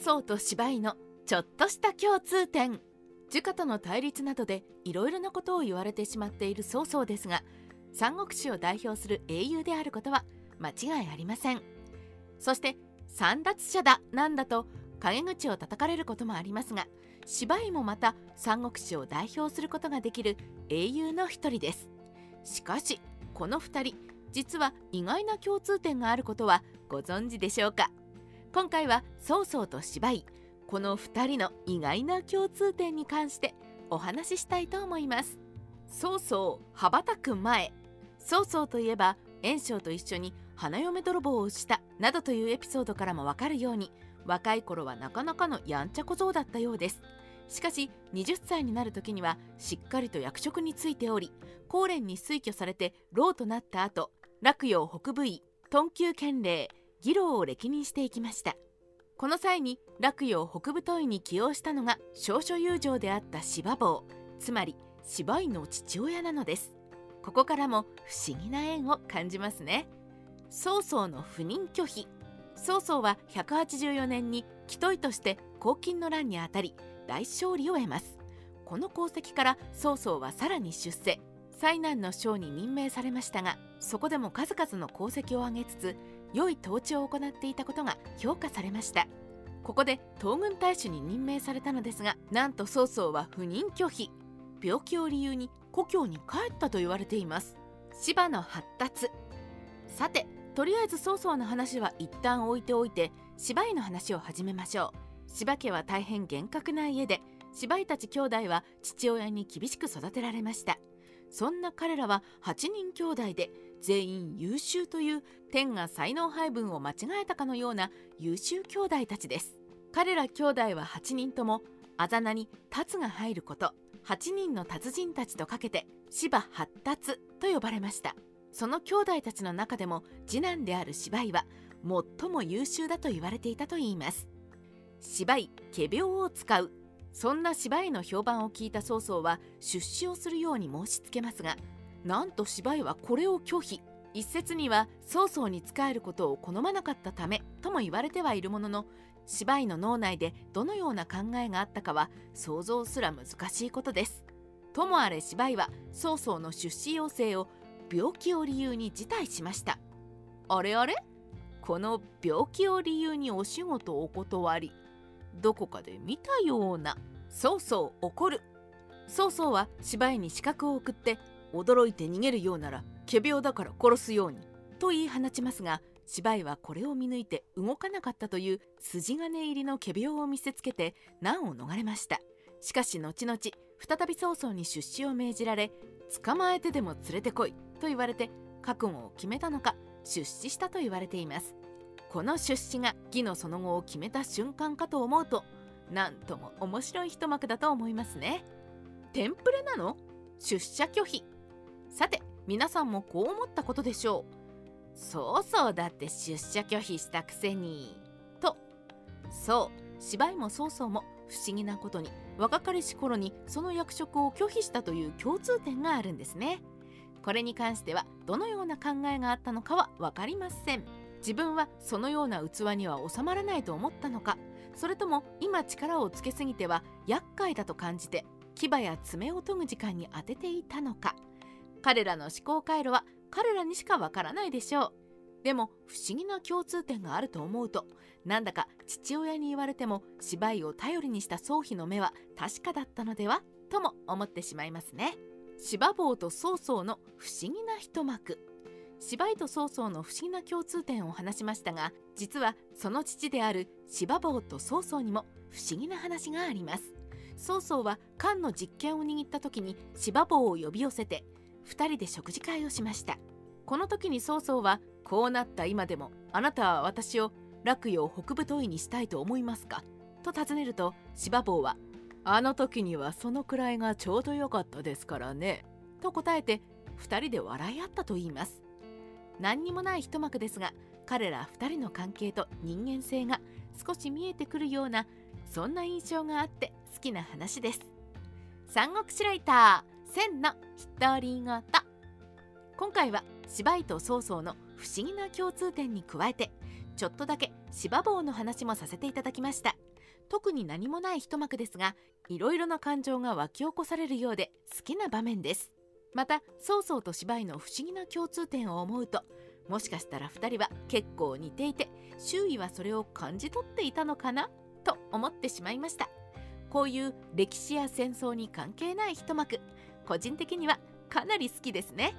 曹と芝居のちょっとした共通点。儒家との対立などでいろいろなことを言われてしまっている曹操ですが三国志を代表する英雄であることは間違いありません。そして三奪者だなんだと陰口を叩かれることもありますが芝居もまた三国志を代表することができる英雄の一人です。しかしこの2人実は意外な共通点があることはご存知でしょうか？今回は曹操と芝居。この2人の意外な共通点に関してお話ししたいと思います。曹操羽ばたく前。曹操といえば袁紹と一緒に花嫁泥棒をしたなどというエピソードからもわかるように若い頃はなかなかのやんちゃ小僧だったようです。しかし20歳になる時にはしっかりと役職についており高蓮に推挙されて老となった後洛陽北部尉頓宮県令義郎を歴任していきました。この際に洛陽北部都尉に起用したのが少々友情であった芝坊つまり芝居の父親なのです。ここからも不思議な縁を感じますね。曹操の不妊拒否。曹操は184年に紀都尉として黄巾の乱にあたり大勝利を得ます。この功績から曹操はさらに出世。災難の将に任命されましたがそこでも数々の功績を挙げつつ良い統治を行っていたことが評価されました。ここで東軍大使に任命されたのですがなんと曹操は不妊拒否。病気を理由に故郷に帰ったと言われています。芝の発達。さてとりあえず曹操の話は一旦置いておいて芝居の話を始めましょう。芝家は大変厳格な家で芝居たち兄弟は父親に厳しく育てられました。そんな彼らは8人兄弟で全員優秀という天が才能配分を間違えたかのような優秀兄弟たちです。彼ら兄弟は8人ともあざ名に「達」が入ること8人の達人たちとかけて芝発達と呼ばれました。その兄弟たちの中でも次男である芝居は最も優秀だと言われていたといいます。芝居仮病を使う。そんな芝居の評判を聞いた曹操は出資をするように申し付けますがなんと芝居はこれを拒否。一説には曹操に仕えることを好まなかったためとも言われてはいるものの芝居の脳内でどのような考えがあったかは想像すら難しいことです。ともあれ芝居は曹操の出資要請を病気を理由に辞退しました。あれあれ？この病気を理由にお仕事をお断り。どこかで見たような。曹操怒る。曹操は芝居に資格を送って驚いて逃げるようなら仮病だから殺すようにと言い放ちますが芝居はこれを見抜いて動かなかったという筋金入りの仮病を見せつけて難を逃れました。しかし後々再び曹操に出資を命じられ捕まえてでも連れてこいと言われて覚悟を決めたのか出資したと言われています。この出資が義のその後を決めた瞬間かと思うとなんとも面白い一幕だと思いますね。テンプレなの？出社拒否。さて皆さんもこう思ったことでしょう。そうそうだって出社拒否したくせに。と。そう。芝居も曹操も不思議なことに若かりし頃にその役職を拒否したという共通点があるんですね。これに関してはどのような考えがあったのかは分かりません。自分はそのような器には収まらないと思ったのか。それとも今力をつけすぎては厄介だと感じて牙や爪を研ぐ時間に当てていたのか。彼らの思考回路は彼らにしかわからないでしょう。でも不思議な共通点があると思うとなんだか父親に言われても芝居を頼りにした宗妃の目は確かだったのではとも思ってしまいますね。芝坊と曹操の不思議な一幕。芝居と曹操の不思議な共通点を話しましたが実はその父である芝坊と曹操にも不思議な話があります。曹操は漢の実権を握った時に芝坊を呼び寄せて2人で食事会をしました。この時に曹操はこうなった今でもあなたは私を洛陽北部都尉にしたいと思いますか？と尋ねると芝坊はあの時にはそのくらいがちょうどよかったですからね。と答えて2人で笑い合ったといいます。何にもない一幕ですが彼ら2人の関係と人間性が少し見えてくるようなそんな印象があって好きな話です。三国志ライター千の独り言今回は芝居と曹操の不思議な共通点に加えてちょっとだけ芝坊の話もさせていただきました。特に何もない一幕ですがいろいろな感情が湧き起こされるようで好きな場面です。また曹操と芝居の不思議な共通点を思うともしかしたら2人は結構似ていて周囲はそれを感じ取っていたのかな？と思ってしまいました。こういう歴史や戦争に関係ない一幕個人的にはかなり好きですね。